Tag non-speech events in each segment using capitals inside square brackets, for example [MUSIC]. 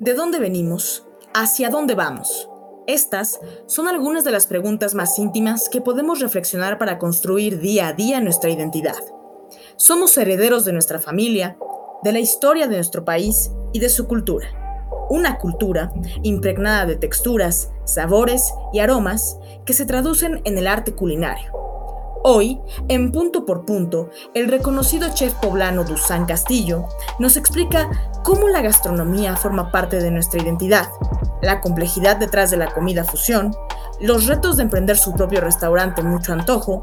¿De dónde venimos? ¿Hacia dónde vamos? Estas son algunas de las preguntas más íntimas que podemos reflexionar para construir día a día nuestra identidad. Somos herederos de nuestra familia, de la historia de nuestro país y de su cultura. Una cultura impregnada de texturas, sabores y aromas que se traducen en el arte culinario Hoy, en Punto por Punto, el reconocido chef poblano Dusan Castillo nos explica cómo la gastronomía forma parte de nuestra identidad, la complejidad detrás de la comida fusión, los retos de emprender su propio restaurante Mucho Antojo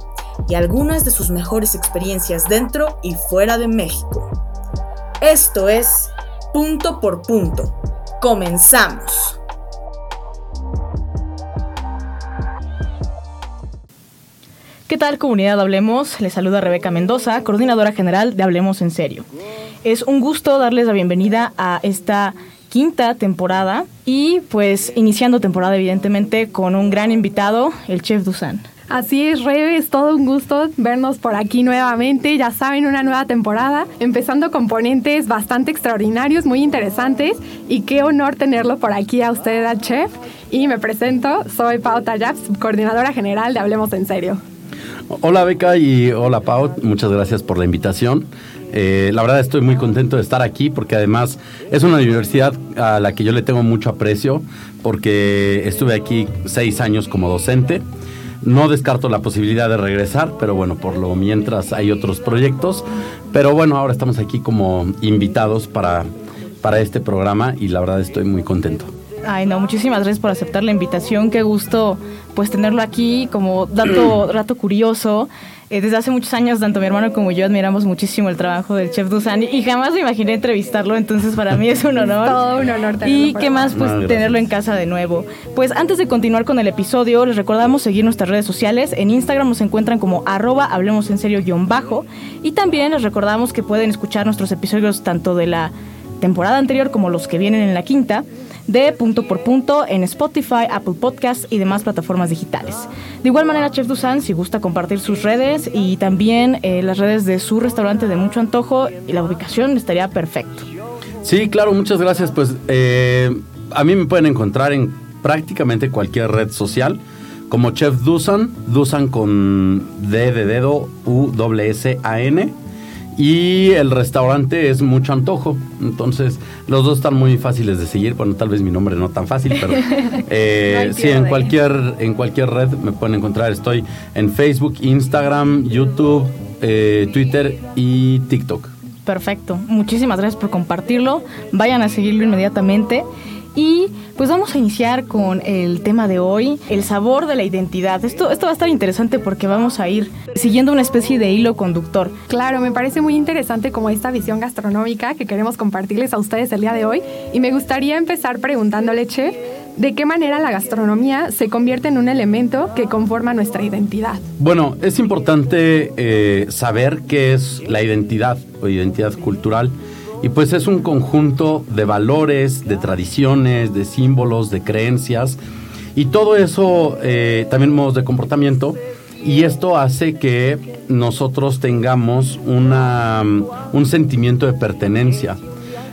y algunas de sus mejores experiencias dentro y fuera de México. Esto es Punto por Punto. Comenzamos. ¿Qué tal comunidad Hablemos? Les saluda Rebeca Mendoza, coordinadora general de Hablemos en Serio. Es un gusto darles la bienvenida a esta quinta temporada y pues iniciando temporada evidentemente con un gran invitado, el chef Dusan. Así es, Rebe, es todo un gusto vernos por aquí nuevamente. Ya saben, una nueva temporada, empezando con ponentes bastante extraordinarios, muy interesantes. Y qué honor tenerlo por aquí a usted, al chef. Y me presento, soy Pau Tallaps, coordinadora general de Hablemos en Serio. Hola Beca y hola Pau, muchas gracias por la invitación. Eh, la verdad estoy muy contento de estar aquí porque además es una universidad a la que yo le tengo mucho aprecio porque estuve aquí seis años como docente. No descarto la posibilidad de regresar, pero bueno, por lo mientras hay otros proyectos. Pero bueno, ahora estamos aquí como invitados para, para este programa y la verdad estoy muy contento. Ay, no, muchísimas gracias por aceptar la invitación. Qué gusto pues tenerlo aquí como dato, [CLEARS THROAT] dato curioso. Eh, desde hace muchos años, tanto mi hermano como yo admiramos muchísimo el trabajo del chef Dusan y jamás me imaginé entrevistarlo, entonces para mí es un honor. Todo un honor. Y qué más, pues tenerlo en casa de nuevo. Pues antes de continuar con el episodio, les recordamos seguir nuestras redes sociales. En Instagram nos encuentran como arroba hablemos en serio guion bajo. Y también les recordamos que pueden escuchar nuestros episodios tanto de la temporada anterior como los que vienen en la quinta de punto por punto en Spotify, Apple Podcasts y demás plataformas digitales. De igual manera, Chef Dusan, si gusta compartir sus redes y también eh, las redes de su restaurante de mucho antojo y la ubicación estaría perfecto. Sí, claro, muchas gracias. Pues eh, a mí me pueden encontrar en prácticamente cualquier red social como Chef Dusan, Dusan con D de dedo, U S A N y el restaurante es mucho antojo. Entonces, los dos están muy fáciles de seguir. Bueno, tal vez mi nombre no tan fácil, pero [LAUGHS] eh, sí, en cualquier, en cualquier red me pueden encontrar. Estoy en Facebook, Instagram, YouTube, eh, Twitter y TikTok. Perfecto. Muchísimas gracias por compartirlo. Vayan a seguirlo inmediatamente. Y pues vamos a iniciar con el tema de hoy, el sabor de la identidad. Esto, esto va a estar interesante porque vamos a ir siguiendo una especie de hilo conductor. Claro, me parece muy interesante como esta visión gastronómica que queremos compartirles a ustedes el día de hoy. Y me gustaría empezar preguntándole, chef, ¿de qué manera la gastronomía se convierte en un elemento que conforma nuestra identidad? Bueno, es importante eh, saber qué es la identidad o identidad cultural y pues es un conjunto de valores, de tradiciones, de símbolos, de creencias y todo eso, eh, también modos de comportamiento. Y esto hace que nosotros tengamos una, un sentimiento de pertenencia.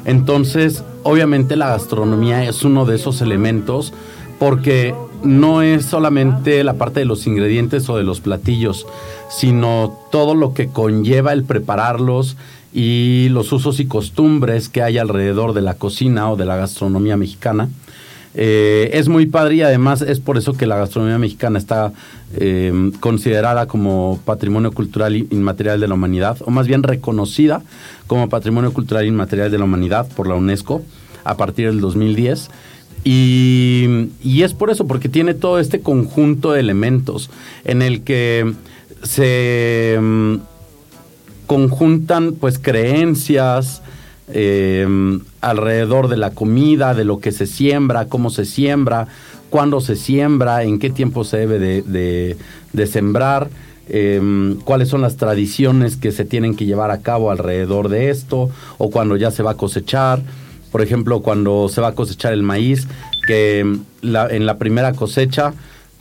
Entonces, obviamente la gastronomía es uno de esos elementos porque no es solamente la parte de los ingredientes o de los platillos, sino todo lo que conlleva el prepararlos, y los usos y costumbres que hay alrededor de la cocina o de la gastronomía mexicana. Eh, es muy padre y además es por eso que la gastronomía mexicana está eh, considerada como patrimonio cultural inmaterial de la humanidad, o más bien reconocida como patrimonio cultural inmaterial de la humanidad por la UNESCO a partir del 2010. Y, y es por eso, porque tiene todo este conjunto de elementos en el que se conjuntan pues creencias eh, alrededor de la comida, de lo que se siembra, cómo se siembra, cuándo se siembra, en qué tiempo se debe de, sembrar, em, cuáles son las tradiciones que se tienen que llevar a cabo alrededor de esto, o cuando ya se va a cosechar. Por ejemplo, cuando se va a cosechar el maíz, que en la primera cosecha,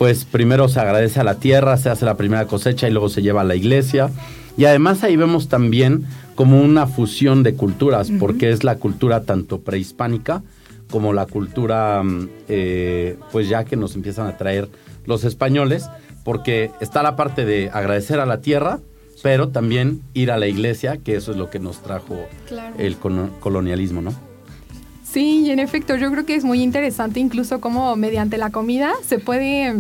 pues primero se agradece a la tierra, se hace la primera cosecha y luego se lleva a la iglesia. Y además ahí vemos también como una fusión de culturas, porque es la cultura tanto prehispánica como la cultura, mm, eh, pues ya que nos empiezan a traer los españoles, porque está la parte de agradecer a la tierra, pero también ir a la iglesia, que eso es lo que nos trajo el colonialismo, ¿no? Sí, y en efecto, yo creo que es muy interesante incluso cómo mediante la comida se puede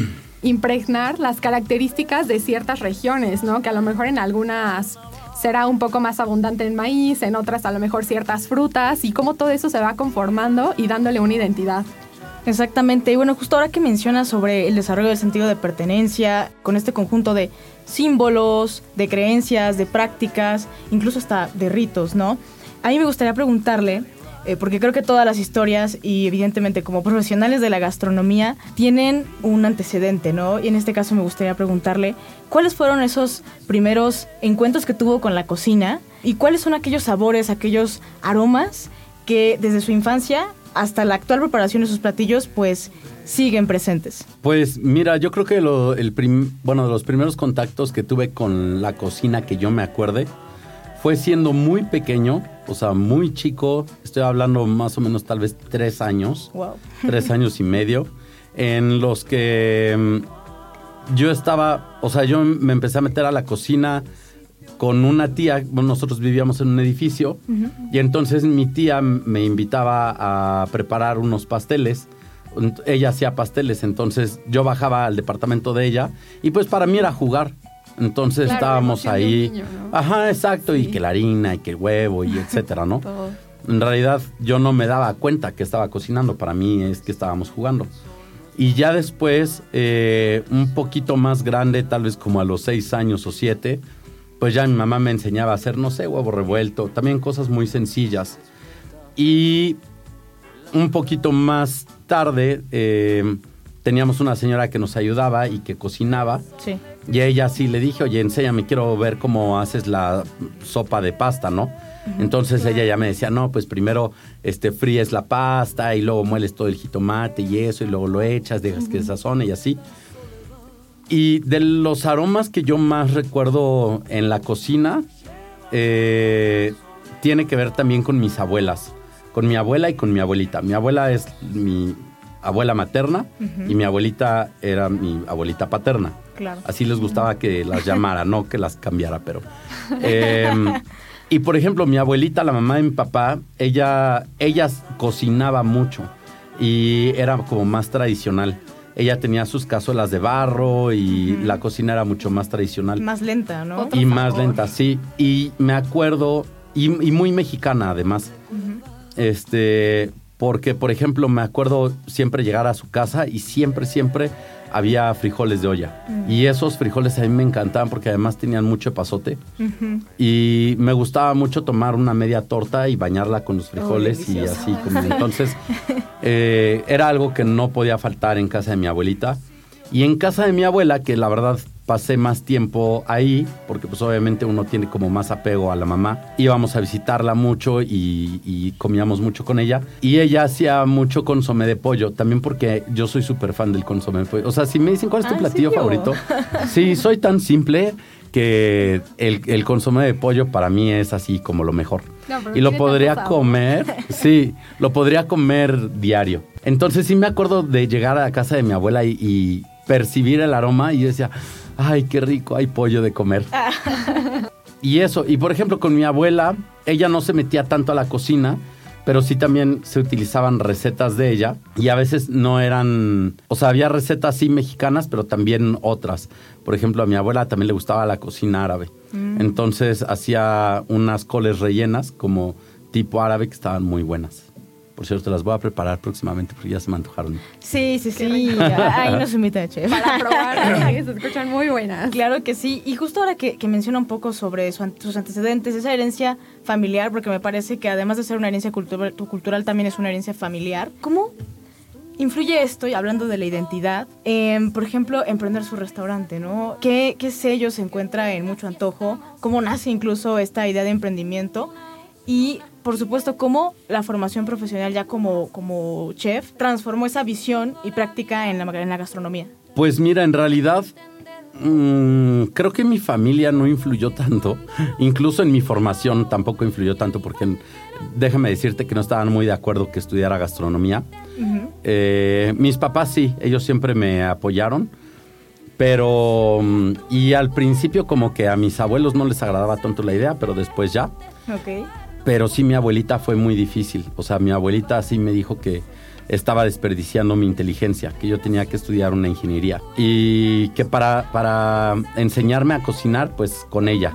[CLEARS THROAT] impregnar las características de ciertas regiones, ¿no? Que a lo mejor en algunas será un poco más abundante en maíz, en otras a lo mejor ciertas frutas y cómo todo eso se va conformando y dándole una identidad. Exactamente, y bueno, justo ahora que mencionas sobre el desarrollo del sentido de pertenencia, con este conjunto de símbolos, de creencias, de prácticas, incluso hasta de ritos, ¿no? A mí me gustaría preguntarle eh, porque creo que todas las historias y evidentemente como profesionales de la gastronomía tienen un antecedente, ¿no? Y en este caso me gustaría preguntarle cuáles fueron esos primeros encuentros que tuvo con la cocina y cuáles son aquellos sabores, aquellos aromas que desde su infancia hasta la actual preparación de sus platillos pues siguen presentes. Pues mira, yo creo que el bueno, de los primeros contactos que tuve con la cocina que yo me acuerde fue siendo muy pequeño, o sea, muy chico, estoy hablando más o menos tal vez tres años, tres [LAUGHS] años y medio, en los que mm, yo estaba, o sea, yo me empecé a meter a la cocina con una tía, bueno, nosotros vivíamos en un edificio, y entonces mi tía me invitaba a preparar unos pasteles. Ella hacía pasteles, entonces yo bajaba al departamento de ella y pues para mí era jugar. Entonces estábamos ahí. Ajá, exacto. Y que la harina y que el huevo y [LAUGHS] etcétera, ¿no? En realidad yo no me daba cuenta que estaba cocinando. Para mí es que estábamos jugando. Y ya después, eh, un poquito más grande, tal vez como a los seis años o siete, pues ya mi mamá me enseñaba a hacer, no sé, huevo revuelto. También cosas muy sencillas. Y un poquito más tarde eh, teníamos una señora que nos ayudaba y que cocinaba. Sí. Y a ella sí le dije, oye, enséñame, quiero ver cómo haces la sopa de pasta, ¿no? Entonces ella ya me decía, no, pues primero este, fríes la pasta y luego mueles todo el jitomate y eso, y luego lo echas, dejas que se sazone y así. Y de los aromas que yo más recuerdo en la cocina, eh, tiene que ver también con mis abuelas, con mi abuela y con mi abuelita. Mi abuela es mi abuela materna y mi abuelita era mi abuelita paterna. Así les gustaba que las llamara, no que las cambiara, pero... Em, y por ejemplo, mi abuelita, la mamá de mi papá, ella, ella cocinaba mucho y era como más tradicional. Ella tenía sus cazuelas de barro y la cocina era mucho más tradicional. Más lenta, ¿no? y más lenta, sí. Y me acuerdo, y, muy mexicana además. Este, porque, por ejemplo, me acuerdo siempre llegar a su casa y siempre, siempre había frijoles de olla. Mm. Y esos frijoles a mí me encantaban porque además tenían mucho pasote. Y me gustaba mucho tomar una media torta y bañarla con los frijoles y así. Como, entonces, [LAUGHS] eh, era algo que no podía faltar en casa de mi abuelita. Y en casa de mi abuela, que la verdad pasé más tiempo ahí, porque pues obviamente uno tiene como más apego a la mamá. Íbamos a visitarla mucho y, comíamos mucho con ella. Y ella hacía mucho consomé de pollo, también porque yo soy súper fan del consomé de pollo. O sea, si me dicen cuál es tu ah, platillo favorito, [LAUGHS] sí, soy tan simple que el, el, consomé de pollo para mí es así como lo mejor. y lo podría comer, [LAUGHS] sí, lo podría comer diario. Entonces sí me acuerdo de llegar a la casa de mi abuela y, y percibir el aroma y yo decía, ay, qué rico, hay pollo de comer. y eso, y por ejemplo con mi abuela, ella no se metía tanto a la cocina, pero sí también se utilizaban recetas de ella y a veces no eran, o sea, había recetas sí mexicanas, pero también otras. Por ejemplo, a mi abuela también le gustaba la cocina árabe. Mm. Entonces hacía unas coles rellenas como tipo árabe que estaban muy buenas. Por cierto, las voy a preparar próximamente porque ya se me antojaron. Sí, sí, sí. [LAUGHS] Ahí nos invita, chef. Para probar, [LAUGHS] se escuchan muy buenas. Claro que sí. Y justo ahora que, menciona un poco sobre sus antecedentes, esa herencia familiar, porque me parece que además de ser una herencia cultural, cultural también es una herencia familiar. ¿Cómo influye esto, y hablando de la identidad, en, por ejemplo, emprender su restaurante, ¿no? ¿Qué, ¿Qué sello se encuentra en Mucho Antojo? ¿Cómo nace incluso esta idea de emprendimiento? Y por supuesto, cómo la formación profesional ya como, como chef transformó esa visión y práctica en la, en la gastronomía. Pues mira, en realidad Mm, creo que mi familia no influyó tanto. [LAUGHS] Incluso en mi formación tampoco influyó tanto porque déjame decirte que no estaban muy de acuerdo que estudiara gastronomía. Eh, mis papás sí, ellos siempre me apoyaron. Pero, mm, y al principio como que a mis abuelos no les agradaba tanto la idea, pero después ya. Ok. Pero sí, mi abuelita fue muy difícil. O sea, mi abuelita sí me dijo que estaba desperdiciando mi inteligencia, que yo tenía que estudiar una ingeniería. Y que para, para enseñarme a cocinar, pues con ella.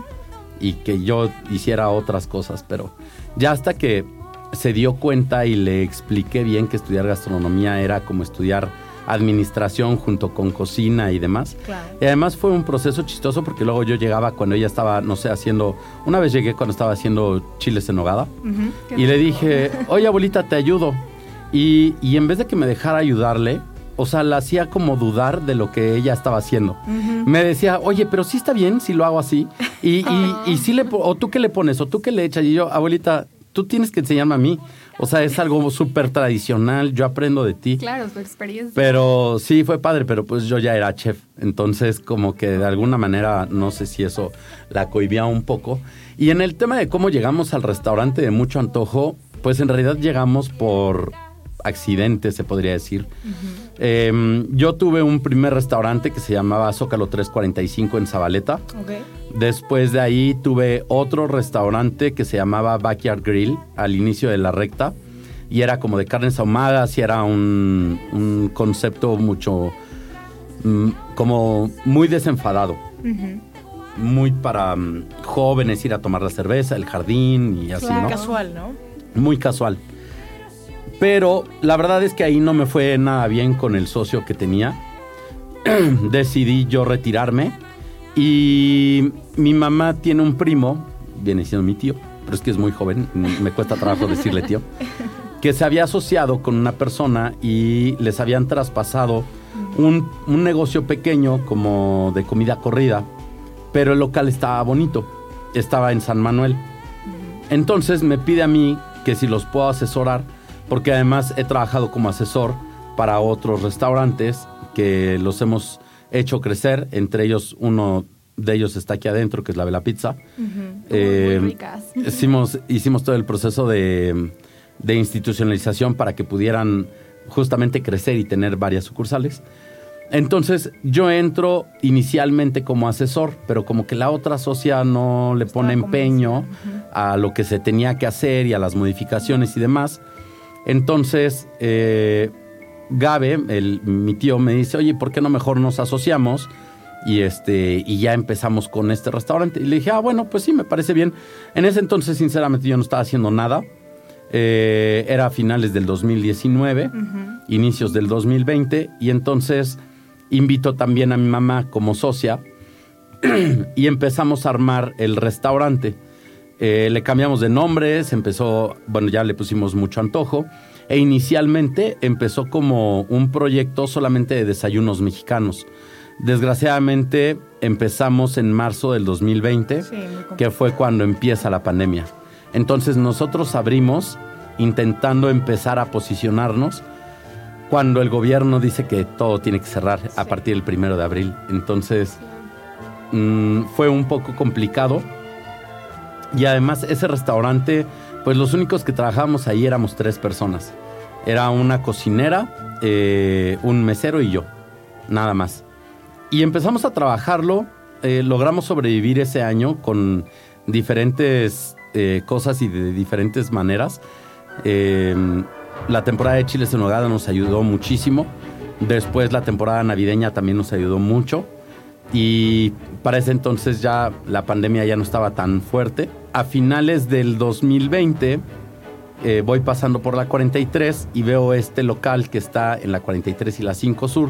Y que yo hiciera otras cosas. Pero ya hasta que se dio cuenta y le expliqué bien que estudiar gastronomía era como estudiar administración junto con cocina y demás. Y además fue un proceso chistoso porque luego yo llegaba cuando ella estaba, no sé, haciendo, una vez llegué cuando estaba haciendo chiles en nogada y le dije, oye abuelita, te ayudo. Y, en vez de que me dejara ayudarle, o sea, la hacía como dudar de lo que ella estaba haciendo. Me decía, oye, pero sí está bien si lo hago así. Y, y, [LAUGHS] y sí le, o tú qué le pones, o tú qué le echas. Y yo, abuelita, tú tienes que enseñarme a mí. O sea, es algo súper tradicional, yo aprendo de ti. Claro, su experiencia. Pero sí, fue padre, pero pues yo ya era chef. Entonces, como que de alguna manera, no sé si eso la cohibía un poco. Y en el tema de cómo llegamos al restaurante de mucho antojo, pues en realidad llegamos por accidente, se podría decir. Em, yo tuve un primer restaurante que se llamaba Zócalo 345 en Zabaleta. Después de ahí tuve otro restaurante que se llamaba Backyard Grill al inicio de la recta. Y era como de carnes ahumadas y era un, concepto mucho... Mm, como muy desenfadado. Muy para mm, jóvenes ir a tomar la cerveza, el jardín y así, ¿no? Casual, ¿no? Muy casual. Pero la verdad es que ahí no me fue nada bien con el socio que tenía. [CLEARS THROAT] Decidí yo retirarme y mi mamá tiene un primo, viene siendo mi tío, pero es que es muy joven, me cuesta trabajo decirle tío, [LAUGHS] que se había asociado con una persona y les habían traspasado un, negocio pequeño como de comida corrida, pero el local estaba bonito, estaba en San Manuel. Entonces me pide a mí que si los puedo asesorar porque además he trabajado como asesor para otros restaurantes que los hemos hecho crecer, entre ellos uno de ellos está aquí adentro, que es la Vela Pizza. Eh, [LAUGHS] hicimos, hicimos todo el proceso de, de, institucionalización para que pudieran justamente crecer y tener varias sucursales. Entonces yo entro inicialmente como asesor, pero como que la otra socia no le pone empeño a lo que se tenía que hacer y a las modificaciones y demás. Entonces, eh, Gabe, el, mi tío, me dice, oye, ¿por qué no mejor nos asociamos? Y, este, y ya empezamos con este restaurante. Y le dije, ah, bueno, pues sí, me parece bien. En ese entonces, sinceramente, yo no estaba haciendo nada. Eh, era a finales del 2019, inicios del 2020. Y entonces invito también a mi mamá como socia [CLEARS THROAT] y empezamos a armar el restaurante. Eh, le cambiamos de nombre, se empezó, bueno, ya le pusimos mucho antojo. E inicialmente empezó como un proyecto solamente de desayunos mexicanos. Desgraciadamente empezamos en marzo del 2020, que fue cuando empieza la pandemia. Entonces nosotros abrimos intentando empezar a posicionarnos cuando el gobierno dice que todo tiene que cerrar a partir del primero de abril. Entonces mm, fue un poco complicado y además ese restaurante, pues los únicos que trabajábamos ahí éramos tres personas. Era una cocinera, eh, un mesero y yo, nada más. Y empezamos a trabajarlo, eh, logramos sobrevivir ese año con diferentes eh, cosas y de diferentes maneras. la temporada de chiles en nogada nos ayudó muchísimo. Después la temporada navideña también nos ayudó mucho. Y para ese entonces ya la pandemia ya no estaba tan fuerte a finales del 2020 eh, voy pasando por la 43 y veo este local que está en la 43 y la 5 Sur,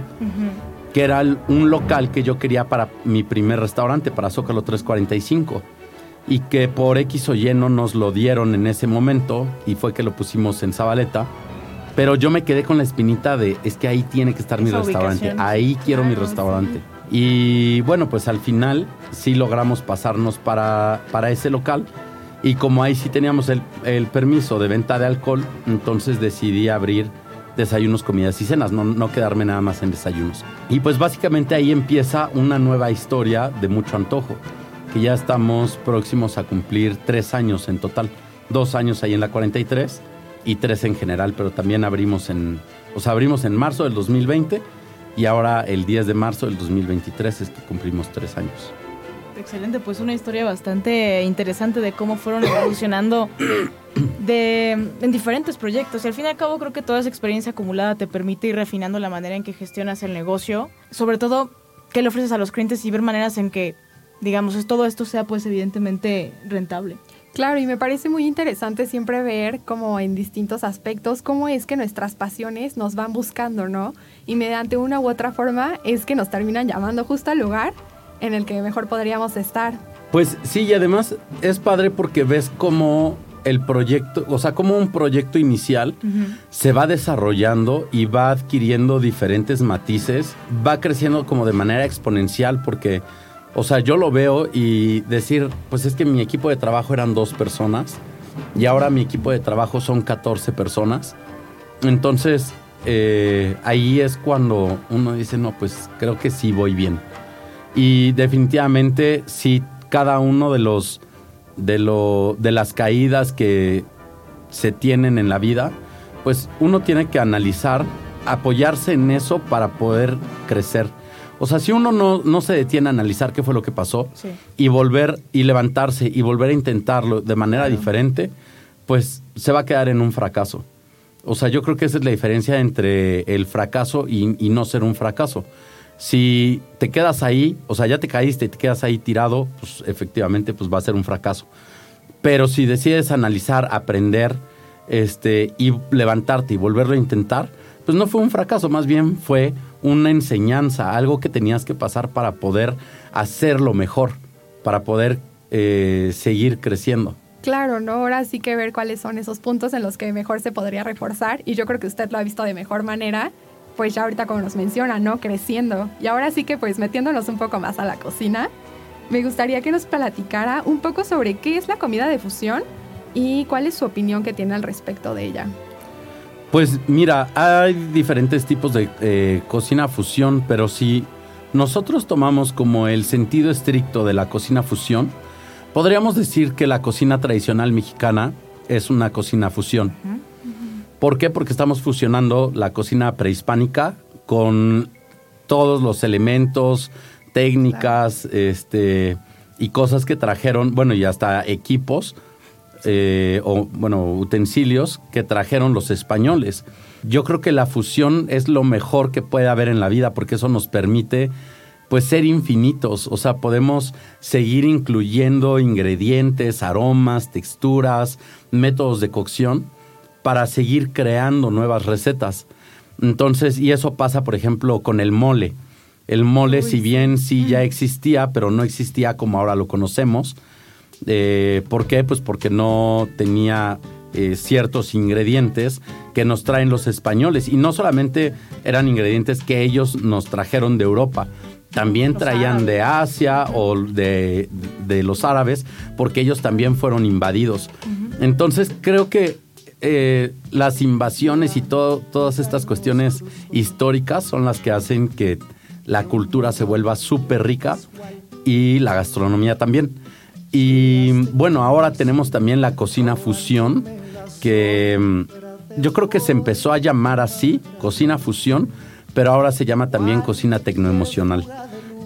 que era un local que yo quería para mi primer restaurante, para Zócalo 345, y que por X o Y no nos lo dieron en ese momento y fue que lo pusimos en Zabaleta. Pero yo me quedé con la espinita de, es que ahí tiene que estar mi restaurante, ahí quiero mi restaurante. Y bueno, pues al final sí logramos pasarnos para, para ese local. Y como ahí sí teníamos el, permiso de venta de alcohol, entonces decidí abrir desayunos, comidas y cenas, no, no quedarme nada más en desayunos. Y pues básicamente ahí empieza una nueva historia de mucho antojo, que ya estamos próximos a cumplir tres años en total, dos años ahí en la 43 y tres en general, pero también abrimos en, o sea, abrimos en marzo del 2020 y ahora el 10 de marzo del 2023 es cumplimos tres años. Excelente, pues una historia bastante interesante de cómo fueron [COUGHS] evolucionando de, en diferentes proyectos. Y al fin y al cabo creo que toda esa experiencia acumulada te permite ir refinando la manera en que gestionas el negocio. Sobre todo, qué le ofreces a los clientes y ver maneras en que, digamos, todo esto sea pues evidentemente rentable. Claro, y me parece muy interesante siempre ver como en distintos aspectos cómo es que nuestras pasiones nos van buscando, ¿no? Y mediante una u otra forma es que nos terminan llamando justo al lugar en el que mejor podríamos estar. Pues sí, y además es padre porque ves cómo el proyecto, o sea, como un proyecto inicial se va desarrollando y va adquiriendo diferentes matices, va creciendo como de manera exponencial porque, o sea, yo lo veo y decir, pues es que mi equipo de trabajo eran dos personas y ahora mi equipo de trabajo son 14 personas. Entonces, eh, ahí es cuando uno dice, no, pues creo que sí voy bien. Y definitivamente sí, cada uno de los de lo de las caídas que se tienen en la vida, pues uno tiene que analizar, apoyarse en eso para poder crecer. O sea, si uno no, no se detiene a analizar qué fue lo que pasó y volver y levantarse y volver a intentarlo de manera diferente, pues se va a quedar en un fracaso. O sea, yo creo que esa es la diferencia entre el fracaso y, y no ser un fracaso. Si te quedas ahí, o sea, ya te caíste y te quedas ahí tirado, pues efectivamente pues va a ser un fracaso. Pero si decides analizar, aprender, este, y levantarte y volverlo a intentar, pues no fue un fracaso, más bien fue una enseñanza, algo que tenías que pasar para poder hacerlo mejor, para poder eh, seguir creciendo. Claro, ¿no? Ahora sí que ver cuáles son esos puntos en los que mejor se podría reforzar y yo creo que usted lo ha visto de mejor manera pues ya ahorita como nos menciona, ¿no? Creciendo. Y ahora sí que pues metiéndonos un poco más a la cocina, me gustaría que nos platicara un poco sobre qué es la comida de fusión y cuál es su opinión que tiene al respecto de ella. Pues mira, hay diferentes tipos de eh, cocina fusión, pero si nosotros tomamos como el sentido estricto de la cocina fusión, podríamos decir que la cocina tradicional mexicana es una cocina fusión. ¿Por qué? Porque estamos fusionando la cocina prehispánica con todos los elementos, técnicas, este, y cosas que trajeron, bueno, y hasta equipos, eh, o bueno, utensilios que trajeron los españoles. Yo creo que la fusión es lo mejor que puede haber en la vida porque eso nos permite pues ser infinitos, o sea, podemos seguir incluyendo ingredientes, aromas, texturas, métodos de cocción para seguir creando nuevas recetas. Entonces, y eso pasa, por ejemplo, con el mole. El mole, si bien sí ya existía, pero no existía como ahora lo conocemos. Eh, ¿Por qué? Pues porque no tenía eh, ciertos ingredientes que nos traen los españoles. Y no solamente eran ingredientes que ellos nos trajeron de Europa, también traían de Asia o de, los árabes, porque ellos también fueron invadidos. Entonces creo que eh, las invasiones y todas estas cuestiones históricas son las que hacen que la cultura se vuelva súper rica y la gastronomía también. Y bueno, ahora tenemos también la cocina fusión, que mm, yo creo que se empezó a llamar así, cocina fusión, pero ahora se llama también cocina tecnoemocional,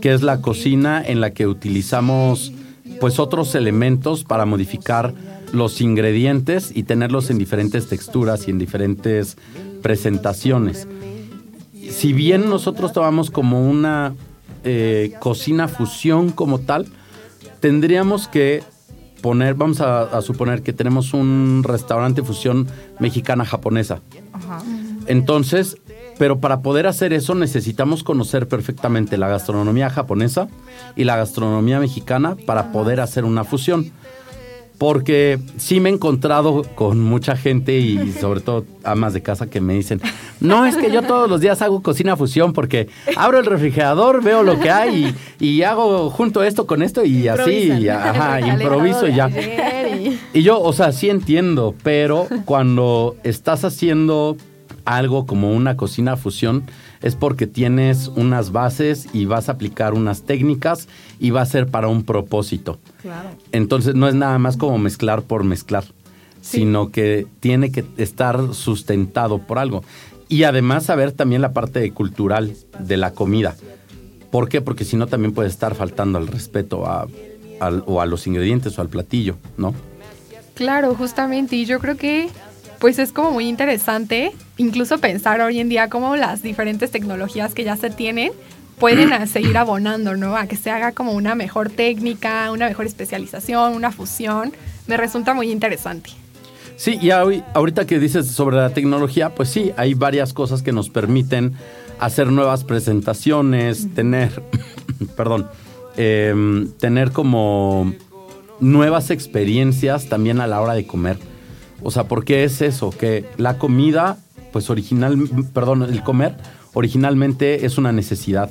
que es la cocina en la que utilizamos pues otros elementos para modificar los ingredientes y tenerlos en diferentes texturas y en diferentes presentaciones. Si bien nosotros tomamos como una eh, cocina fusión como tal, tendríamos que poner, vamos a, suponer que tenemos un restaurante fusión mexicana-japonesa. Entonces, pero para poder hacer eso necesitamos conocer perfectamente la gastronomía japonesa y la gastronomía mexicana para poder hacer una fusión porque sí me he encontrado con mucha gente y sobre todo amas de casa que me dicen, no, es que yo todos los días hago cocina fusión porque abro el refrigerador, veo lo que hay y, hago junto esto con esto y así, ajá, [LAUGHS] improviso y ya. Y yo, o sea, sí entiendo, pero cuando estás haciendo algo como una cocina fusión es porque tienes unas bases y vas a aplicar unas técnicas y va a ser para un propósito. Claro. Entonces no es nada más como mezclar por mezclar, sino que tiene que estar sustentado por algo. Y además saber también la parte cultural de la comida. ¿Por qué? Porque si no también puede estar faltando al respeto a, al- o a los ingredientes o al platillo, ¿no? Claro, justamente. Y yo creo que pues es como muy interesante incluso pensar hoy en día cómo las diferentes tecnologías que ya se tienen pueden seguir abonando, ¿no? A que se haga como una mejor técnica, una mejor especialización, una fusión. Me resulta muy interesante. Sí, y ahori- ahorita que dices sobre la tecnología, pues sí, hay varias cosas que nos permiten hacer nuevas presentaciones, tener, [LAUGHS] perdón, em, tener como nuevas experiencias también a la hora de comer. O sea, ¿por qué es eso? Que la comida, pues original, perdón, el comer originalmente es una necesidad.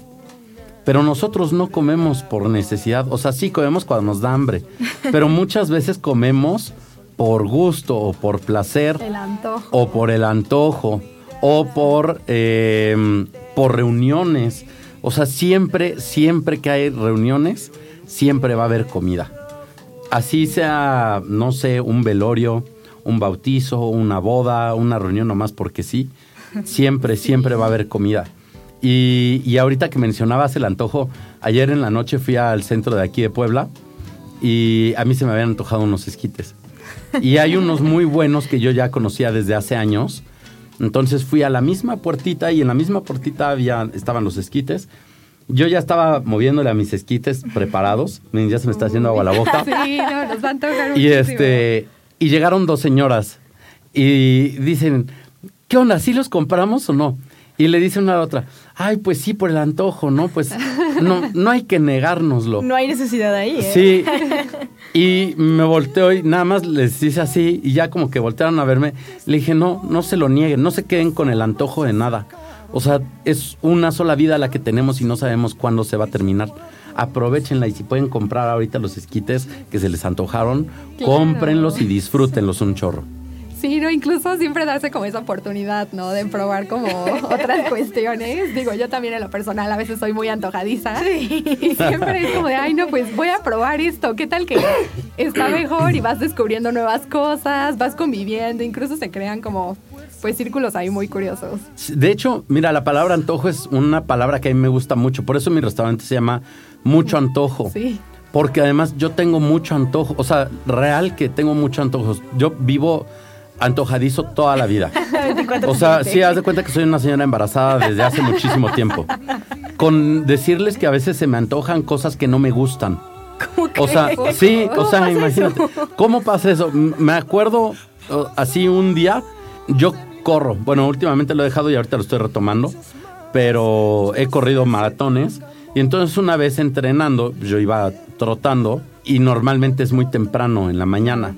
Pero nosotros no comemos por necesidad. O sea, sí comemos cuando nos da hambre. [LAUGHS] Pero muchas veces comemos por gusto o por placer El antojo. o por el antojo o por, eh, por reuniones. O sea, siempre, siempre que hay reuniones, siempre va a haber comida. Así sea, no sé, un velorio, un bautizo, una boda, una reunión nomás porque sí. Siempre, siempre va a haber comida. Y, y ahorita que mencionabas el antojo, ayer en la noche fui al centro de aquí de Puebla y a mí se me habían antojado unos esquites. Y hay unos muy buenos que yo ya conocía desde hace años. Entonces fui a la misma puertita y en la misma puertita había, estaban los esquites. Yo ya estaba moviéndole a mis esquites preparados. Ya se me está haciendo agua la boca. [LAUGHS] Sí, no, nos a Y muchísimo. este y llegaron dos señoras y dicen, ¿qué onda? ¿Sí los compramos o no? Y le dice una a la otra, ay, pues sí, por el antojo, ¿no? Pues no, no hay que negárnoslo. No hay necesidad ahí, ¿eh? Sí. [LAUGHS] Y me volteo y nada más les hice así y ya como que voltearon a verme. Le dije, no, no se lo nieguen, no se queden con el antojo de nada. O sea, es una sola vida la que tenemos y no sabemos cuándo se va a terminar. Aprovechenla y si pueden comprar ahorita los esquites que se les antojaron, Claro. cómprenlos y disfrútenlos un chorro. Sí, no, incluso siempre darse como esa oportunidad, ¿no? De probar como [LAUGHS] otras cuestiones. Digo, yo también en lo personal a veces soy muy antojadiza. Y siempre es como de, ay, no, pues voy a probar esto. ¿Qué tal que está mejor? Y vas descubriendo nuevas cosas, vas conviviendo, incluso se crean como, pues, círculos ahí muy curiosos. De hecho, mira, la palabra antojo es una palabra que a mí me gusta mucho. Por eso mi restaurante se llama Mucho Antojo. Sí. Porque además yo tengo mucho antojo, o sea, real que tengo mucho antojo. Yo vivo antojadizo toda la vida. [LAUGHS] O sea, sí, haz de cuenta que soy una señora embarazada desde hace muchísimo tiempo. Con decirles que a veces se me antojan cosas que no me gustan. O sea, sí, o sea, imagínate. ¿Cómo pasa eso? Me acuerdo así un día, yo corro. Bueno, últimamente lo he dejado y ahorita lo estoy retomando. Pero he corrido maratones. Y entonces una vez entrenando, yo iba trotando y normalmente es muy temprano en la mañana.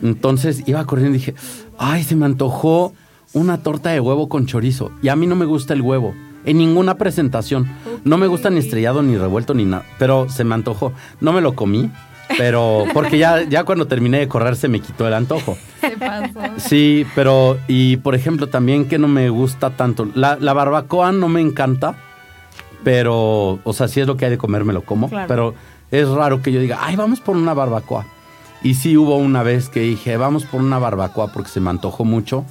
Entonces iba corriendo y dije, ay, se me antojó una torta de huevo con chorizo. Y a mí no me gusta el huevo. En ninguna presentación. No me gusta ni estrellado, ni revuelto, ni nada. Pero se me antojó. No me lo comí. Pero [LAUGHS] porque ya, ya cuando terminé de correr se me quitó el antojo. Se pasó. Sí, pero y por ejemplo también que no me gusta tanto. La, la barbacoa no me encanta. Pero, o sea, si es lo que hay de comer, me lo como. Claro. Pero es raro que yo diga, ay, vamos por una barbacoa. Y sí hubo una vez que dije, vamos por una barbacoa porque se me antojó mucho.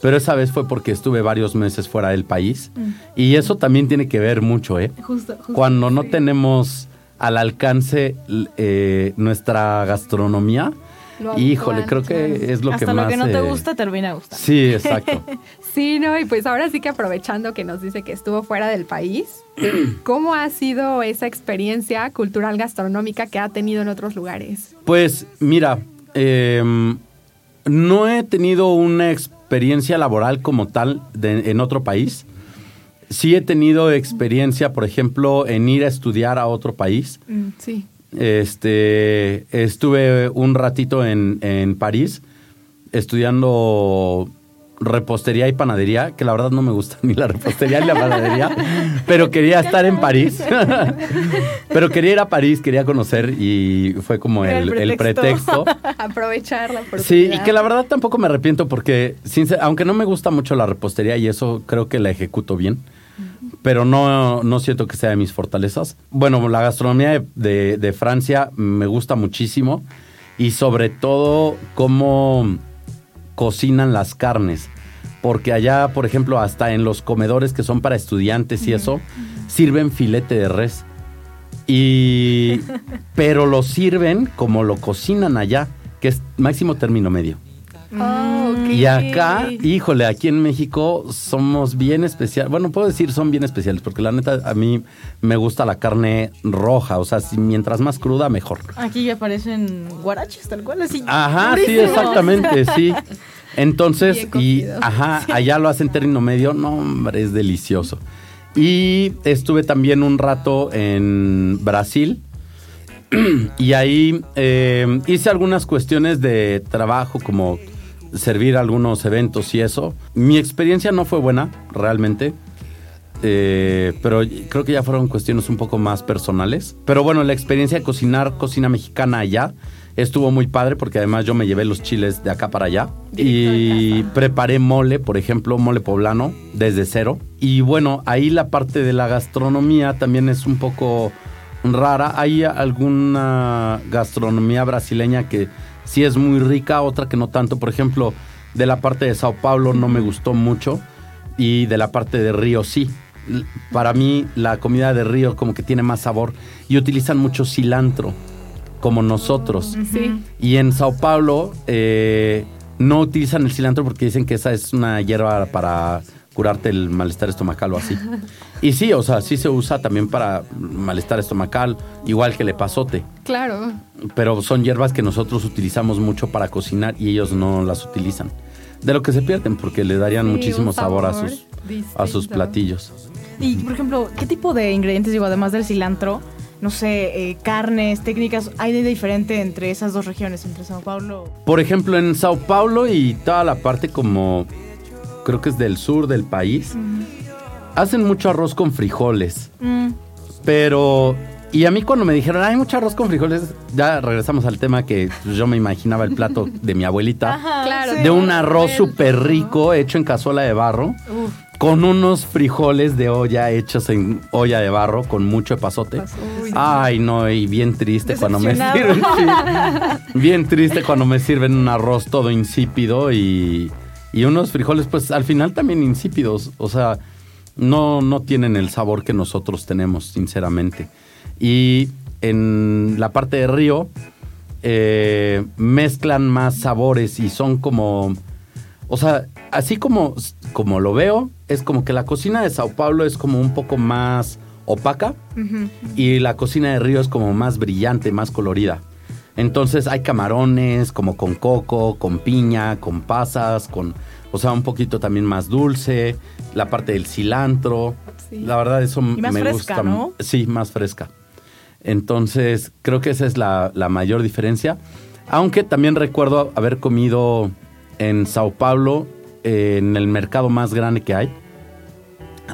Pero esa vez fue porque estuve varios meses fuera del país. Y eso también tiene que ver mucho, ¿eh? Justo, justo. Cuando no tenemos al alcance eh, nuestra gastronomía, Lo híjole, creo que es lo Hasta que lo más... que no te eh, gusta termina gustando. Sí, exacto. [LAUGHS] Sí, no, y pues ahora sí que aprovechando que nos dice que estuvo fuera del país, [CLEARS THROAT] ¿cómo ha sido esa experiencia cultural gastronómica que ha tenido en otros lugares? Pues mira, em, no he tenido una experiencia laboral como tal de- en otro país. Sí he tenido experiencia, por ejemplo, en ir a estudiar a otro país. Mm, sí. Este, estuve un ratito en, en París estudiando repostería y panadería, que la verdad no me gusta [LAUGHS] ni la repostería ni la panadería, [LAUGHS] pero quería estar en París. [LAUGHS] pero quería ir a París, quería conocer y fue como el, el el pretexto. Aprovechar la oportunidad. Sí, y que la verdad tampoco me arrepiento porque, aunque no me gusta mucho la repostería y eso creo que la ejecuto bien, pero no, no siento que sea de mis fortalezas. Bueno, la gastronomía de, de- de Francia me gusta muchísimo y sobre todo cómo cocinan las carnes. Porque allá, por ejemplo, hasta en los comedores que son para estudiantes y eso, sirven filete de res. Y. [LAUGHS] Pero lo sirven como lo cocinan allá, que es máximo término medio. Oh, ok. Y acá, híjole, aquí en México somos bien especiales. Bueno, puedo decir son bien especiales, porque la neta a mí me gusta la carne roja. O sea, si mientras más cruda, mejor. Aquí aparecen guaraches, tal cual, así. Ajá, sí, exactamente, sí. [LAUGHS] Entonces, y ajá, [LAUGHS] allá lo hacen término medio, no, hombre, es delicioso. Y estuve también un rato en Brasil. [CLEARS THROAT] Y ahí eh, hice algunas cuestiones de trabajo, como servir algunos eventos y eso. Mi experiencia no fue buena, realmente. Eh, pero creo que ya fueron cuestiones un poco más personales. Pero bueno, la experiencia de cocinar cocina mexicana allá estuvo muy padre porque además yo me llevé los chiles de acá para allá. Y preparé mole, por ejemplo, mole poblano desde cero. Y bueno, ahí la parte de la gastronomía también es un poco rara. Hay alguna gastronomía brasileña que sí es muy rica, otra que no tanto. Por ejemplo, de la parte de Sao Paulo no me gustó mucho y de la parte de Río sí. Para mí la comida de Río como que tiene más sabor y utilizan mucho cilantro como nosotros. Sí. Y en Sao Paulo eh, no utilizan el cilantro porque dicen que esa es una hierba para curarte el malestar estomacal o así. [LAUGHS] Y sí, o sea, sí se usa también para malestar estomacal, igual que el epazote. Claro. Pero son hierbas que nosotros utilizamos mucho para cocinar y ellos no las utilizan. De lo que se pierden porque le darían Sí, muchísimo sabor, a sus, a sus platillos. Y, por ejemplo, ¿qué tipo de ingredientes, digo, además del cilantro, no sé, eh, carnes, técnicas, hay de diferente entre esas dos regiones, entre Sao Paulo? Por ejemplo, en Sao Paulo y toda la parte como creo que es del sur del país, hacen mucho arroz con frijoles. Mm, Pero, y a mí cuando me dijeron, hay mucho arroz con frijoles, ya regresamos al tema que yo me imaginaba el plato [LAUGHS] de mi abuelita. Ajá, Claro. sí. De un arroz súper rico hecho en cazuela de barro. Uf, Con unos frijoles de olla hechos en olla de barro con mucho epazote. Uy. Ay, no, y bien triste cuando me sirven. [LAUGHS] sí. Bien triste cuando me sirven un arroz todo insípido y, y unos frijoles, pues al final también insípidos. O sea, no, no tienen el sabor que nosotros tenemos, sinceramente. Y en la parte de Río, eh, mezclan más sabores y son como. O sea, así como, como lo veo, es como que la cocina de Sao Paulo es como un poco más opaca y la cocina de Río es como más brillante, más colorida. Entonces hay camarones como con coco, con piña, con pasas, con, o sea, un poquito también más dulce, la parte del cilantro. Sí. La verdad eso Y más me fresca, gusta. ¿no? Sí, más fresca. Entonces creo que esa es la, la mayor diferencia. Aunque también recuerdo haber comido en Sao Paulo, eh, en el mercado más grande que hay,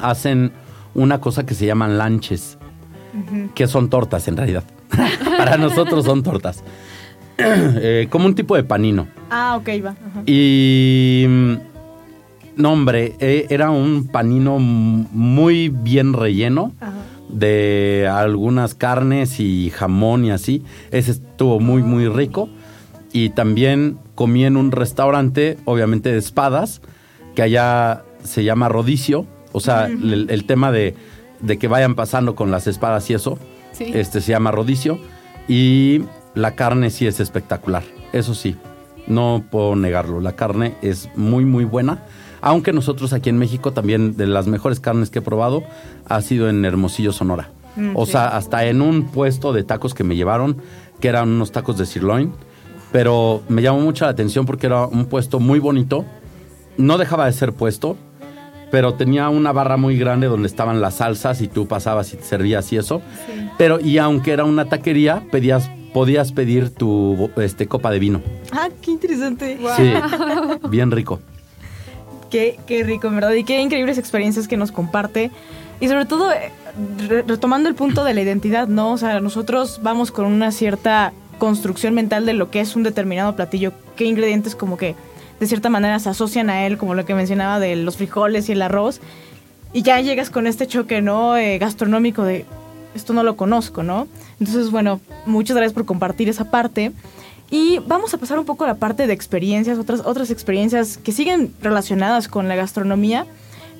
hacen una cosa que se llaman lanches, que son tortas en realidad. [LAUGHS] Para nosotros son tortas. [CLEARS THROAT] Eh, como un tipo de panino. Ah, ok, va. Y... No, hombre, eh, era un panino muy bien relleno Ajá. de algunas carnes y jamón y así. Ese estuvo muy, muy rico. Y también comí en un restaurante, obviamente de espadas, que allá se llama rodicio. O sea, el, el tema de, de que vayan pasando con las espadas y eso, Sí. este se llama rodicio. Y la carne sí es espectacular. Eso sí, no puedo negarlo. La carne es muy, muy buena. Aunque nosotros aquí en México también de las mejores carnes que he probado ha sido en Hermosillo, Sonora. Mm, o sí. sea, hasta en un puesto de tacos que me llevaron, que eran unos tacos de sirloin. Pero me llamó mucho la atención porque era un puesto muy bonito. No dejaba de ser puesto, pero tenía una barra muy grande donde estaban las salsas y tú pasabas y te servías y eso. Sí. Pero y aunque era una taquería, pedías, podías pedir tu este, copa de vino. Ah, qué interesante. Sí, [LAUGHS] bien rico. Qué, qué rico, en verdad. Y qué increíbles experiencias que nos comparte. Y sobre todo, eh, re- retomando el punto de la identidad, ¿no? O sea, nosotros vamos con una cierta construcción mental de lo que es un determinado platillo, qué ingredientes como que de cierta manera se asocian a él, como lo que mencionaba de los frijoles y el arroz. Y ya llegas con este choque, ¿no? Eh, gastronómico de esto no lo conozco, ¿no? Entonces, bueno, muchas gracias por compartir esa parte. Y vamos a pasar un poco a la parte de experiencias, otras, otras experiencias que siguen relacionadas con la gastronomía.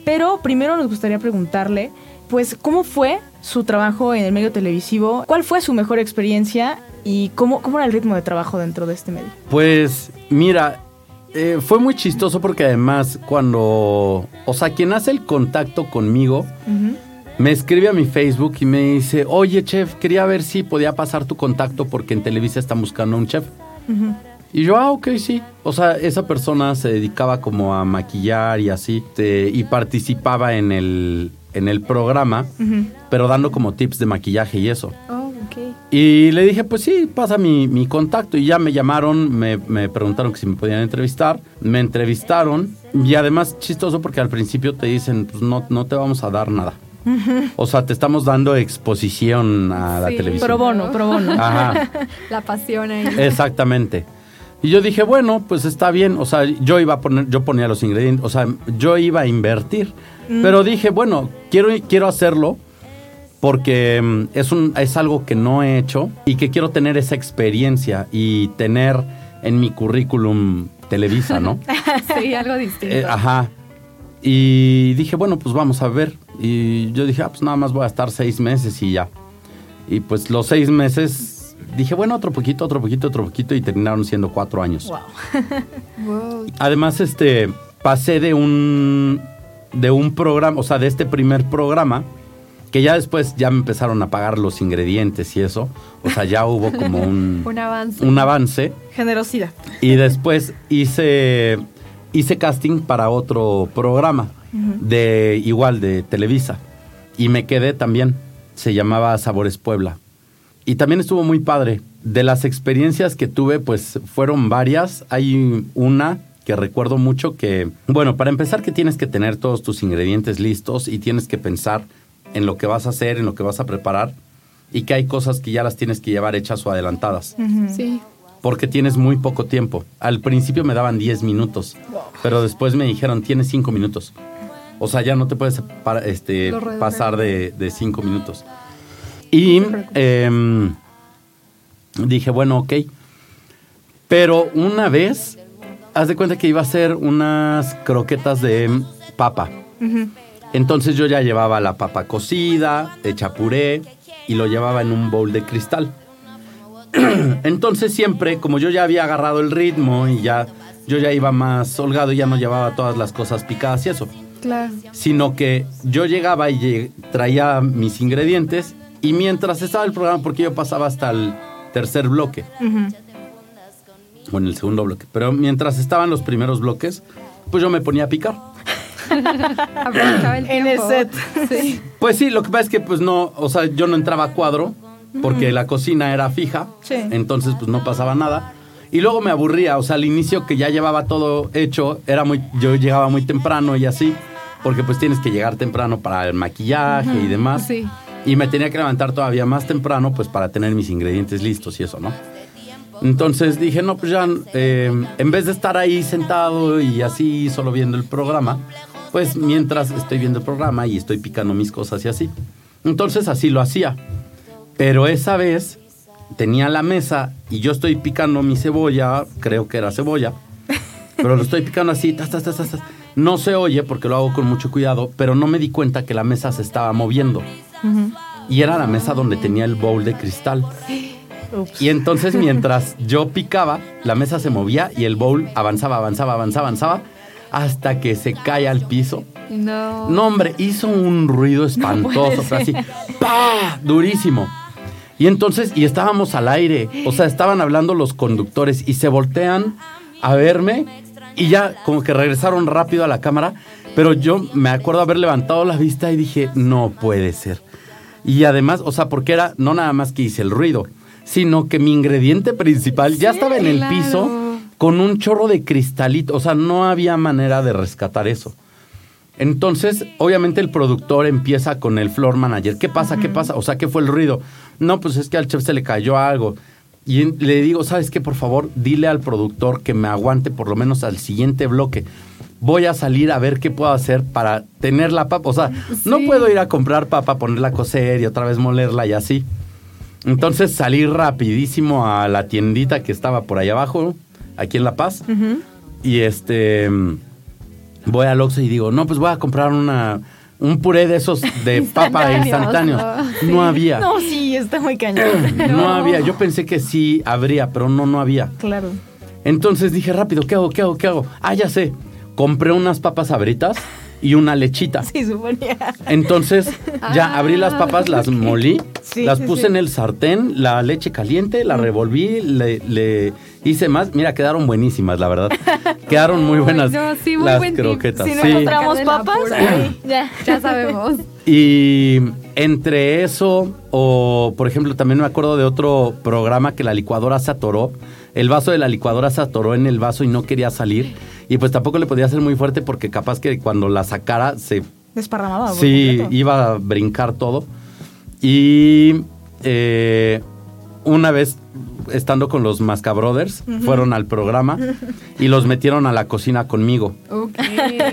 Pero primero nos gustaría preguntarle, pues, ¿cómo fue su trabajo en el medio televisivo? ¿Cuál fue su mejor experiencia? ¿Y cómo, cómo era el ritmo de trabajo dentro de este medio? Pues mira, eh, fue muy chistoso porque además cuando, o sea, quien hace el contacto conmigo, me escribe a mi Facebook y me dice, oye chef, quería ver si podía pasar tu contacto porque en Televisa están buscando un chef. Y yo, ah, ok, sí. O sea, esa persona se dedicaba como a maquillar y así, te- y participaba en el, en el programa, pero dando como tips de maquillaje y eso. Oh, ok. Y le dije, pues sí, pasa mi, mi contacto. Y ya me llamaron, me, me preguntaron que si me podían entrevistar. Me entrevistaron. Y además, chistoso porque al principio te dicen, pues no, no te vamos a dar nada. O sea, te estamos dando exposición a la Sí. televisión. Pro bono, pro bono. Ajá, [LAUGHS] La pasión ahí. exactamente. Y yo dije, bueno, pues está bien. O sea, yo iba a poner, yo ponía los ingredientes, o sea, yo iba a invertir. Pero dije, bueno, quiero, quiero hacerlo porque mm, es, un, es algo que no he hecho y que quiero tener esa experiencia y tener en mi currículum Televisa, ¿no? [LAUGHS] Sí, algo distinto. Eh, ajá. Y dije, bueno, pues vamos a ver. Y yo dije, ah, pues nada más voy a estar seis meses y ya. Y pues los seis meses, dije, bueno, otro poquito, otro poquito, otro poquito y terminaron siendo cuatro años. Wow. [LAUGHS] Además, este, pasé de un, de un programa, o sea, de este primer programa, que ya después ya me empezaron a pagar los ingredientes y eso. O sea, ya hubo como un, [LAUGHS] Un avance. un avance. Generosidad. Y después hice, hice casting para otro programa, de igual, de Televisa. Y me quedé también. Se llamaba Sabores Puebla. Y también estuvo muy padre. De las experiencias que tuve, pues fueron varias. Hay una que recuerdo mucho que, bueno, para empezar que tienes que tener todos tus ingredientes listos y tienes que pensar en lo que vas a hacer, en lo que vas a preparar y que hay cosas que ya las tienes que llevar hechas o adelantadas Sí. Porque tienes muy poco tiempo. Al principio me daban 10 minutos, pero después me dijeron, tienes 5 minutos. O sea, ya no te puedes para- este, pasar de 5 minutos. Y em, dije, bueno, ok. Pero una vez, haz de cuenta que iba a hacer unas croquetas de papa. Entonces yo ya llevaba la papa cocida, hecha puré, y lo llevaba en un bowl de cristal. [CLEARS THROAT] Entonces siempre, como yo ya había agarrado el ritmo y ya yo ya iba más holgado, ya no llevaba todas las cosas picadas y eso, Claro. sino que yo llegaba y lleg- traía mis ingredientes y mientras estaba el programa, porque yo pasaba hasta el tercer bloque, o en el segundo bloque, pero mientras estaban los primeros bloques, pues yo me ponía a picar. [LAUGHS] Aprovechaba el En el set. Sí. Pues sí, lo que pasa es que pues no, o sea, yo no entraba a cuadro porque la cocina era fija, Sí. entonces pues no pasaba nada. Y luego me aburría, o sea, al inicio que ya llevaba todo hecho, era muy, yo llegaba muy temprano y así, porque pues tienes que llegar temprano para el maquillaje y demás. Sí. Y me tenía que levantar todavía más temprano pues para tener mis ingredientes listos y eso, ¿no? Entonces dije, no, pues ya, eh, en vez de estar ahí sentado y así solo viendo el programa, pues mientras estoy viendo el programa y estoy picando mis cosas y así. Entonces así lo hacía. Pero esa vez tenía la mesa y yo estoy picando mi cebolla, creo que era cebolla, [LAUGHS] pero lo estoy picando así, tas, tas, tas, tas, no se oye porque lo hago con mucho cuidado, pero no me di cuenta que la mesa se estaba moviendo. Y era la mesa donde tenía el bowl de cristal. Ups. Y entonces [LAUGHS] mientras yo picaba, la mesa se movía y el bowl avanzaba, avanzaba, avanzaba, avanzaba, hasta que se cae al piso. No. No, hombre, hizo un ruido [LAUGHS] espantoso, pero así, ¡pa! Durísimo. Y entonces, y estábamos al aire, o sea, estaban hablando los conductores y se voltean a verme y ya como que regresaron rápido a la cámara, pero yo me acuerdo haber levantado la vista y dije, no puede ser. Y además, o sea, porque era no nada más que hice el ruido, sino que mi ingrediente principal ya estaba en el claro. piso con un chorro de cristalito. O sea, no había manera de rescatar eso. Entonces, obviamente el productor empieza con el floor manager. ¿Qué pasa? ¿Qué pasa? O sea, ¿qué fue el ruido? No, pues es que al chef se le cayó algo. Y le digo, ¿sabes qué? Por favor, dile al productor que me aguante por lo menos al siguiente bloque. Voy a salir a ver qué puedo hacer para tener la papa. O sea, no puedo ir a comprar papa, ponerla a cocer y otra vez molerla y así. Entonces salí rapidísimo a la tiendita que estaba por ahí abajo, aquí en La Paz. Y este voy al Oxxo y digo, no, pues voy a comprar una un puré de esos de [LAUGHS] papa Instantáneos. ¿no? Había. No, sí, está muy cañón. [CLEARS THROAT] No había. Yo pensé que sí habría, pero no, no había. claro. Entonces dije, rápido, ¿qué hago? ¿Qué hago? ¿Qué hago? Ah, ya sé. Compré unas papas abritas y una lechita. [LAUGHS] Sí, suponía. Entonces ya Ah. abrí las papas, las molí, Sí, las sí, puse sí. en el sartén, la leche caliente, la revolví, le, le hice más. Mira, quedaron buenísimas, la verdad. Quedaron muy Ay, buenas no, sí, muy las buen tip. croquetas. Si no sí. encontramos papas, ya. Ya [LAUGHS] sabemos. Y entre eso, o por ejemplo, también me acuerdo de otro programa que la licuadora se atoró. El vaso de la licuadora se atoró en el vaso y no quería salir. Y pues tampoco le podía hacer muy fuerte porque capaz que cuando la sacara se Desparramaba. Sí, completo. iba a brincar todo. Y eh, una vez estando con los Masca Brothers, fueron al programa y los metieron a la cocina conmigo. Ok.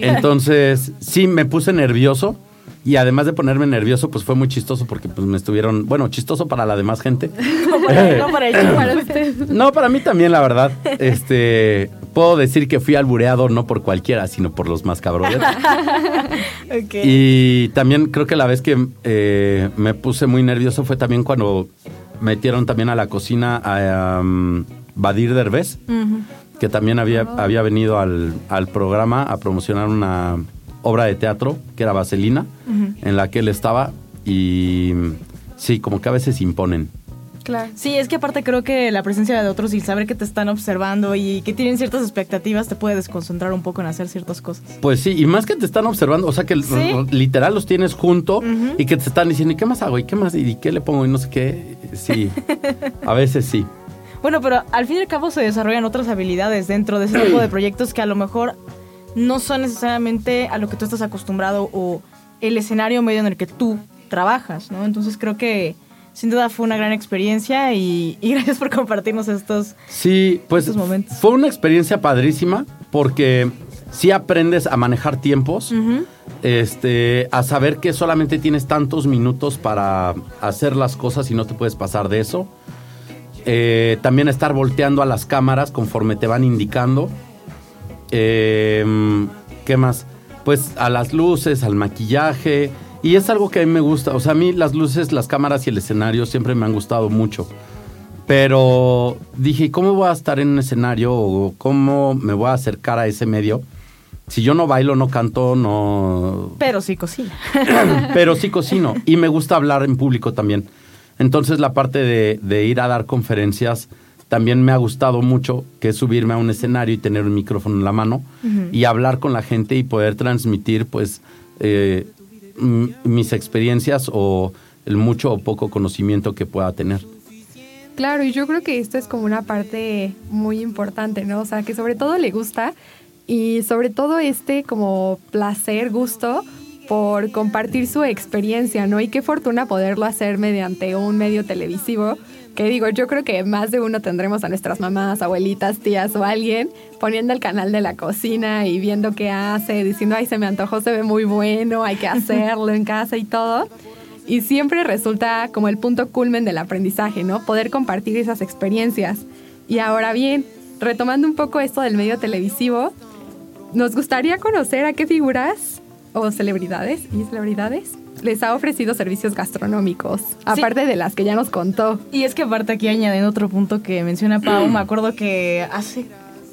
Entonces, sí, me puse nervioso. Y además de ponerme nervioso, pues fue muy chistoso porque pues me estuvieron, bueno, chistoso para la demás gente. [LAUGHS] No para, no para ella. Para usted. No, para mí también, la verdad. Este, puedo decir que fui albureado no por cualquiera, sino por los Masca Brothers. [LAUGHS] Ok. Y también creo que la vez que eh, me puse muy nervioso fue también cuando metieron también a la cocina a um, Badir Derbez, que también había, había venido al, al programa a promocionar una obra de teatro que era Vaselina, en la que él estaba. Y sí, como que a veces imponen. Claro. Sí, es que aparte creo que la presencia de otros y saber que te están observando y que tienen ciertas expectativas te puede desconcentrar un poco en hacer ciertas cosas. Pues sí, y más que te están observando, o sea que Sí. literal los tienes junto y que te están diciendo, ¿y qué más hago? ¿Y qué más? ¿Y qué le pongo? Y no sé qué. Sí, [LAUGHS] a veces sí. Bueno, pero al fin y al cabo se desarrollan otras habilidades dentro de ese tipo de [CLEARS THROAT] proyectos que a lo mejor no son necesariamente a lo que tú estás acostumbrado o el escenario medio en el que tú trabajas, ¿no? Entonces creo que sin duda fue una gran experiencia y, y [LAUGHS] gracias por compartirnos estos. Sí, pues momentos. fue una experiencia padrísima porque sí aprendes a manejar tiempos, este, a saber que solamente tienes tantos minutos para hacer las cosas y no te puedes pasar de eso. Eh, también estar volteando a las cámaras conforme te van indicando. Eh, ¿Qué más? Pues a las luces, al maquillaje. Y es algo que a mí me gusta. O sea, a mí las luces, las cámaras y el escenario siempre me han gustado mucho. Pero dije, ¿cómo voy a estar en un escenario o cómo me voy a acercar a ese medio? Si yo no bailo, no canto, no... Pero sí cocina. [COUGHS] Pero sí cocino y me gusta hablar en público también. Entonces la parte de, de ir a dar conferencias también me ha gustado mucho, que es subirme a un escenario y tener un micrófono en la mano y hablar con la gente y poder transmitir pues eh, mis experiencias o el mucho o poco conocimiento que pueda tener. Claro, y yo creo que esto es como una parte muy importante, ¿no? O sea, que sobre todo le gusta y sobre todo este como placer, gusto por compartir su experiencia, ¿no? Y qué fortuna poderlo hacer mediante un medio televisivo. Que digo, yo creo que más de uno tendremos a nuestras mamás, abuelitas, tías o alguien poniendo el canal de la cocina y viendo qué hace, diciendo, ay, se me antojó, se ve muy bueno, hay que hacerlo en casa y todo. Y siempre resulta como el punto culmen del aprendizaje, ¿no? Poder compartir esas experiencias. Y ahora bien, retomando un poco esto del medio televisivo, nos gustaría conocer a qué figuras o celebridades y celebridades les ha ofrecido servicios gastronómicos, aparte de las que ya nos contó. Y es que aparte aquí añadiendo otro punto que menciona Pau, me acuerdo que hace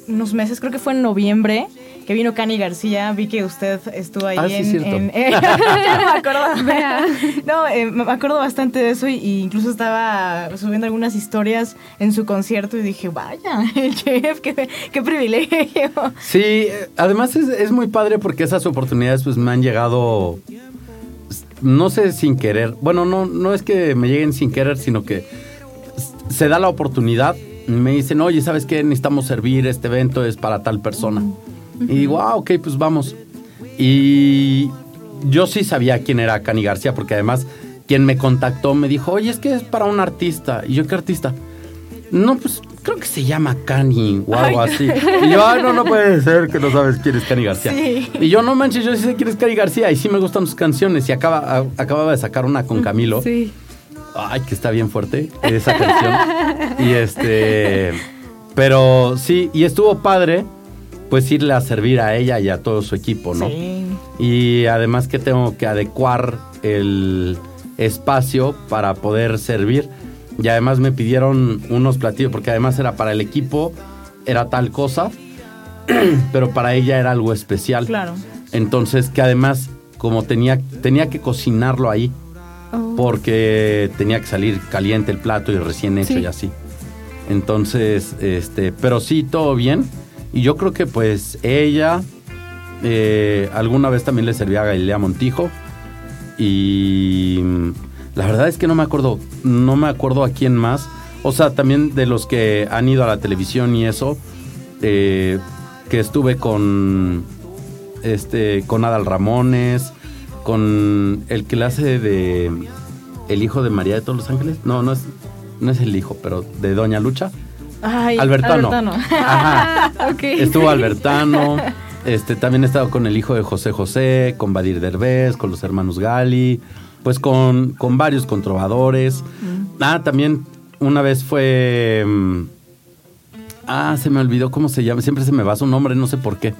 unos meses, creo que fue en noviembre, que vino Cani García, vi que usted estuvo ahí Ah, sí, en... cierto. en- [LAUGHS] [LAUGHS] eh, me acuerdo. Vea. No, eh, me acuerdo bastante de eso y, y incluso estaba subiendo algunas historias en su concierto y dije, vaya, [LAUGHS] el chef, qué, qué privilegio. Sí, eh, además es, es muy padre porque esas oportunidades pues me han llegado, no sé, sin querer. Bueno, no, no es que me lleguen sin querer, sino que se da la oportunidad me dicen, oye, ¿sabes qué? Necesitamos servir, este evento es para tal persona. Y digo, ah, ok, pues vamos. Y yo sí sabía quién era Cani García, porque además quien me contactó me dijo, oye, es que es para un artista. Y yo, ¿qué artista? No, pues creo que se llama Cani o algo así. Y yo, ah, no, no puede ser que no sabes quién es Cani García. Y yo, no manches, yo sí sé quién es Cani García y sí me gustan sus canciones. Y acaba, a- acababa de sacar una con Camilo. Sí. Ay, que está bien fuerte esa canción. y este. Pero sí, y estuvo padre, pues irle a servir a ella y a todo su equipo, ¿no? Sí. Y además que tengo que adecuar el espacio para poder servir. Y además me pidieron unos platillos, porque además era para el equipo, era tal cosa, [CLEARS THROAT] pero para ella era algo especial. Claro. Entonces, que además, como tenía, tenía que cocinarlo ahí, Oh. porque tenía que salir caliente el plato y recién hecho Sí. y así. Entonces, este, pero sí, todo bien. Y yo creo que pues ella, eh, alguna vez también le servía a Galilea Montijo. Y mm, la verdad es que no me acuerdo, no me acuerdo a quién más. O sea, también de los que han ido a la televisión y eso, eh, que estuve con, este, con Adal Ramones, con el que le hace de el hijo de María de todos los ángeles. No, no es, no es el hijo, pero de Doña Lucha. Ay, Albertano. Albertano. Ajá. [LAUGHS] Ok. Estuvo Albertano. Este, también he estado con el hijo de José José, con Badir Derbez, con los hermanos Gali, pues con, con varios controvadores. Ah, también una vez fue. mm, Ah, se me olvidó cómo se llama. Siempre se me va su nombre, no sé por qué.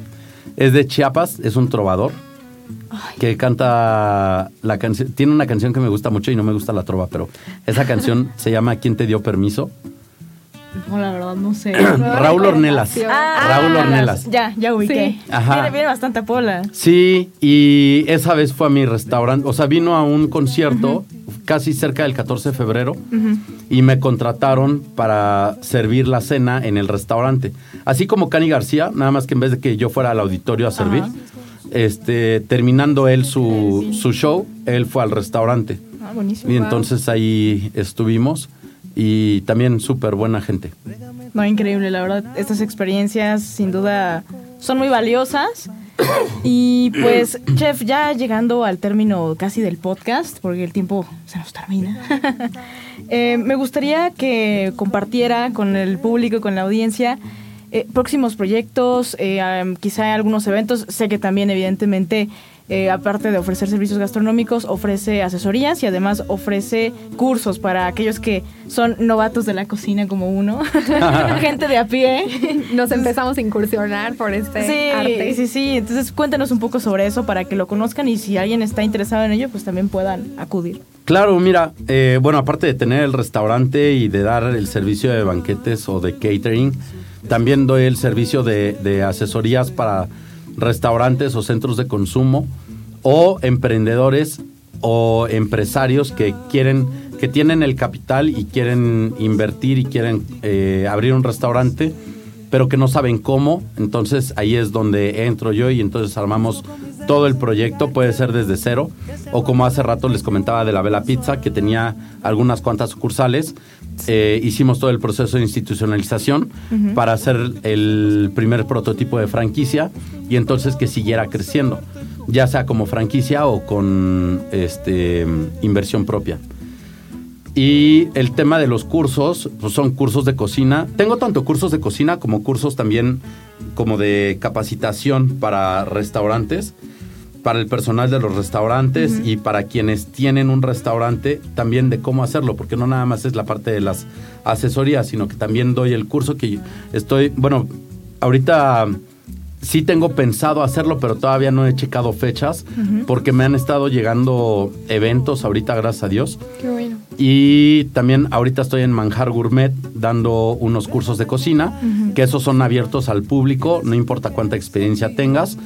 Es de Chiapas, es un trovador que canta la canción. Tiene una canción que me gusta mucho y no me gusta la trova, pero esa canción [LAUGHS] se llama ¿Quién te dio permiso? No, la verdad, no sé. [CLEARS THROAT] Raúl Ornelas. Ah, Raúl Ornelas. Ya, ya ubiqué. Sí. Ajá. Viene, viene bastante a pola. Sí, y esa vez fue a mi restaurante, o sea, vino a un concierto casi cerca del 14 de febrero y me contrataron para servir la cena en el restaurante. Así como Cani García, nada más que en vez de que yo fuera al auditorio a servir. Este, terminando él su, su show, él fue al restaurante. Ah, buenísimo. Y entonces ahí estuvimos y también súper buena gente. No, increíble, la verdad. Estas experiencias sin duda son muy valiosas. [COUGHS] Y pues, chef, ya llegando al término casi del podcast, porque el tiempo se nos termina, [LAUGHS] eh, me gustaría que compartiera con el público con la audiencia eh, próximos proyectos, eh, quizá algunos eventos. Sé que también, evidentemente, eh, aparte de ofrecer servicios gastronómicos, ofrece asesorías y además ofrece cursos para aquellos que son novatos de la cocina como uno, [LAUGHS] gente de a pie. Nos empezamos a incursionar por este Sí, arte. sí, sí. Entonces cuéntanos un poco sobre eso para que lo conozcan y si alguien está interesado en ello, pues también puedan acudir. Claro, mira, eh, bueno, aparte de tener el restaurante y de dar el servicio de banquetes o de catering, también doy el servicio de, asesorías para restaurantes o centros de consumo o emprendedores o empresarios que quieren, que tienen el capital y quieren invertir y quieren eh, abrir un restaurante, pero que no saben cómo. Entonces ahí es donde entro yo y entonces armamos todo el proyecto, puede ser desde cero, o como hace rato les comentaba de la Vela Pizza, que tenía algunas cuantas sucursales. Eh, hicimos todo el proceso de institucionalización para hacer el primer prototipo de franquicia y entonces que siguiera creciendo, ya sea como franquicia o con este, inversión propia. Y el tema de los cursos, pues son cursos de cocina. Tengo tanto cursos de cocina como cursos también como de capacitación para restaurantes, para el personal de los restaurantes y para quienes tienen un restaurante también de cómo hacerlo, porque no nada más es la parte de las asesorías, sino que también doy el curso que estoy, bueno, ahorita sí tengo pensado hacerlo, pero todavía no he checado fechas, porque me han estado llegando eventos ahorita, gracias a Dios. Qué bueno. Y también ahorita estoy en Manjar Gourmet dando unos cursos de cocina, que esos son abiertos al público, no importa cuánta experiencia tengas,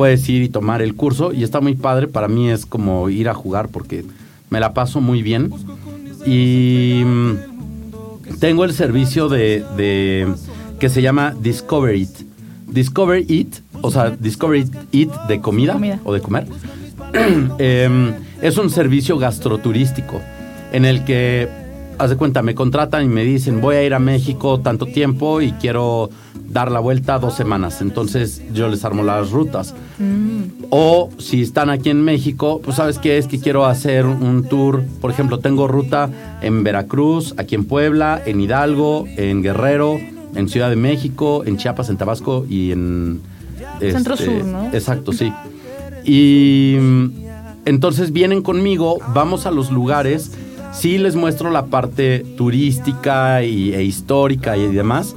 puedes ir y tomar el curso y está muy padre, para mí es como ir a jugar porque me la paso muy bien. Y mm, tengo el servicio de, de- que se llama Discover It. Discover It, o sea, Discover It de comida, Comida. o de comer. [CLEARS THROAT] Em, es un servicio gastroturístico en el que haz de cuenta, me contratan y me dicen, voy a ir a México tanto tiempo y quiero dar la vuelta dos semanas. Entonces yo les armo las rutas. O si están aquí en México, pues sabes qué es que quiero hacer un tour. Por ejemplo, tengo ruta en Veracruz, aquí en Puebla, en Hidalgo, en Guerrero, en Ciudad de México, en Chiapas, en Tabasco y en... Centro este, Sur, ¿no? Exacto, sí. Y mm, entonces vienen conmigo, vamos a los lugares, sí les muestro la parte turística y, e histórica y demás,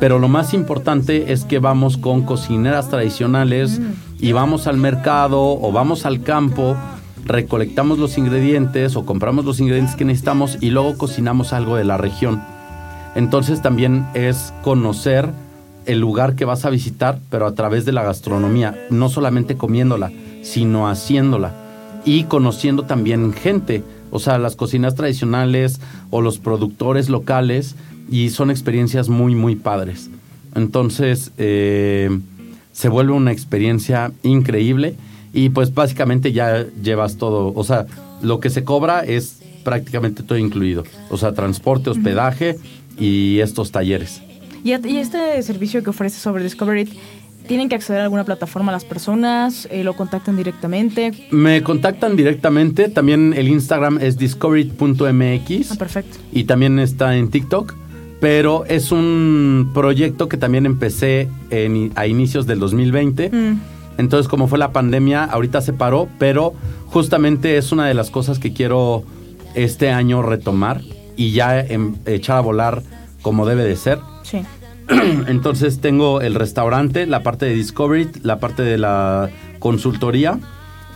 pero lo más importante es que vamos con cocineras tradicionales y vamos al mercado o vamos al campo, recolectamos los ingredientes o compramos los ingredientes que necesitamos y luego cocinamos algo de la región. Entonces también es conocer el lugar que vas a visitar, pero a través de la gastronomía, no solamente comiéndola, sino haciéndola y conociendo también gente, o sea, las cocinas tradicionales o los productores locales y son experiencias muy, muy padres. Entonces, eh, se vuelve una experiencia increíble y pues básicamente ya llevas todo, o sea, lo que se cobra es prácticamente todo incluido, o sea, transporte, hospedaje y estos talleres. Y, este servicio que ofrece sobre Discovery, ¿tienen que acceder a alguna plataforma las personas? Eh, ¿Lo contactan directamente? Me contactan directamente, también el Instagram es discovery.mx Ah, perfecto. y también está en TikTok, pero es un proyecto que también empecé en- a inicios del 2020. Mm. Entonces, como fue la pandemia, ahorita se paró, pero justamente es una de las cosas que quiero este año retomar y ya em- echar a volar como debe de ser. Sí. [CLEARS THROAT] Entonces tengo el restaurante, la parte de Discovery, la parte de la consultoría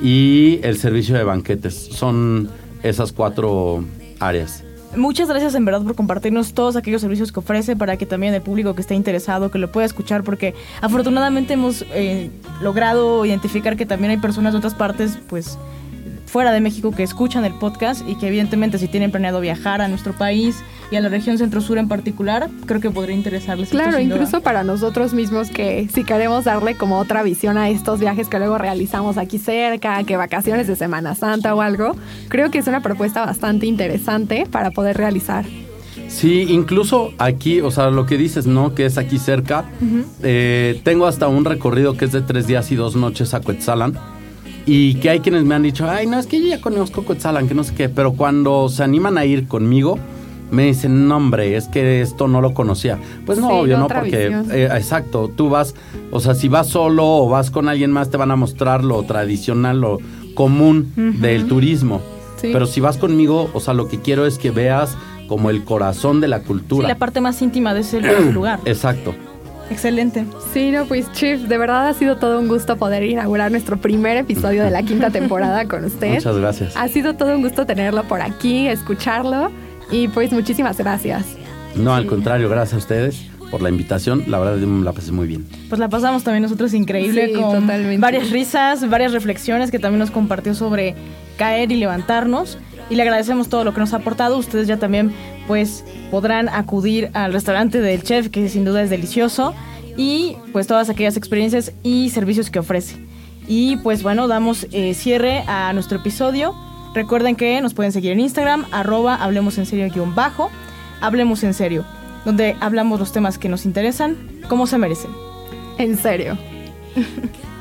y el servicio de banquetes. Son esas cuatro áreas. Muchas gracias en verdad por compartirnos todos aquellos servicios que ofrece para que también el público que esté interesado que lo pueda escuchar porque afortunadamente hemos eh, logrado identificar que también hay personas de otras partes pues fuera de México que escuchan el podcast y que evidentemente si tienen planeado viajar a nuestro país y a la región centro-sur en particular creo que podría interesarles. Claro, incluso para nosotros mismos que si queremos darle como otra visión a estos viajes que luego realizamos aquí cerca, que vacaciones de Semana Santa o algo, creo que es una propuesta bastante interesante para poder realizar. Sí, incluso aquí, o sea, lo que dices, ¿no? Que es aquí cerca. eh, tengo hasta un recorrido que es de tres días y dos noches a Coetzalan. Y que hay quienes me han dicho, ay, no, es que yo ya conozco Coetzalan, que no sé qué. Pero cuando se animan a ir conmigo, me dicen, no, hombre, es que esto no lo conocía. Pues no, Sí, obvio, ¿no? Porque, eh, exacto, tú vas, o sea, si vas solo o vas con alguien más, te van a mostrar lo tradicional, lo común del turismo. Sí. Pero si vas conmigo, o sea, lo que quiero es que veas como el corazón de la Sí, cultura. la parte más íntima de ese lugar. [CLEARS THROAT] Exacto. Excelente. Sí, no, pues Chief, de verdad ha sido todo un gusto poder inaugurar nuestro primer episodio de la quinta temporada con usted. Muchas gracias. Ha sido todo un gusto tenerlo por aquí, escucharlo y pues muchísimas gracias. No, al contrario, gracias a ustedes por la invitación. La verdad, yo me la pasé muy bien. Pues la pasamos también nosotros increíble Sí, con totalmente. varias risas, varias reflexiones que también nos compartió sobre caer y levantarnos. Y le agradecemos todo lo que nos ha aportado. Ustedes ya también pues podrán acudir al restaurante del chef, que sin duda es delicioso. Y pues todas aquellas experiencias y servicios que ofrece. Y pues bueno, damos eh, cierre a nuestro episodio. Recuerden que nos pueden seguir en Instagram, arroba hablemos en serio guion bajo, hablemos en serio, donde hablamos los temas que nos interesan, como se merecen. En serio. [LAUGHS]